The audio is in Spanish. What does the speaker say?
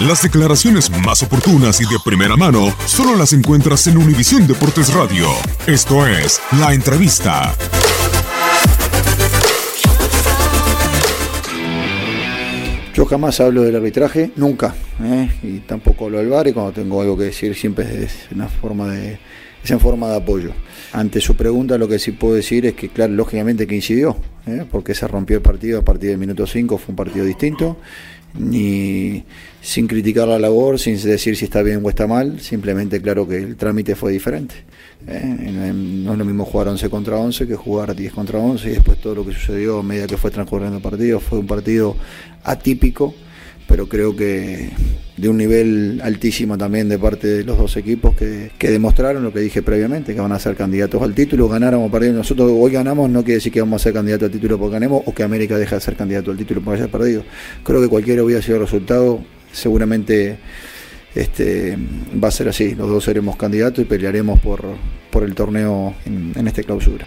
Las declaraciones más oportunas y de primera mano solo las encuentras en Univisión Deportes Radio. Esto es La Entrevista. Yo jamás hablo del arbitraje, nunca, ¿eh? y tampoco hablo del VAR y cuando tengo algo que decir siempre es una forma de, es en forma de apoyo. Ante su pregunta lo que sí puedo decir es que, claro, lógicamente que incidió, ¿eh? porque se rompió el partido a partir del minuto 5, fue un partido distinto, ni sin criticar la labor, sin decir si está bien o está mal, simplemente claro que el trámite fue diferente. ¿eh? No es lo mismo jugar 11 contra 11 que jugar 10 contra 11 y después todo lo que sucedió a medida que fue transcurriendo el partido fue un partido atípico, pero creo que de un nivel altísimo también de parte de los dos equipos que, que demostraron lo que dije previamente, que van a ser candidatos al título, ganáramos o perdieron. Nosotros hoy ganamos, no quiere decir que vamos a ser candidatos al título porque ganemos o que América deja de ser candidato al título porque haya perdido. Creo que cualquiera hubiera sido el resultado, seguramente este, va a ser así. Los dos seremos candidatos y pelearemos por, por el torneo en, en esta clausura.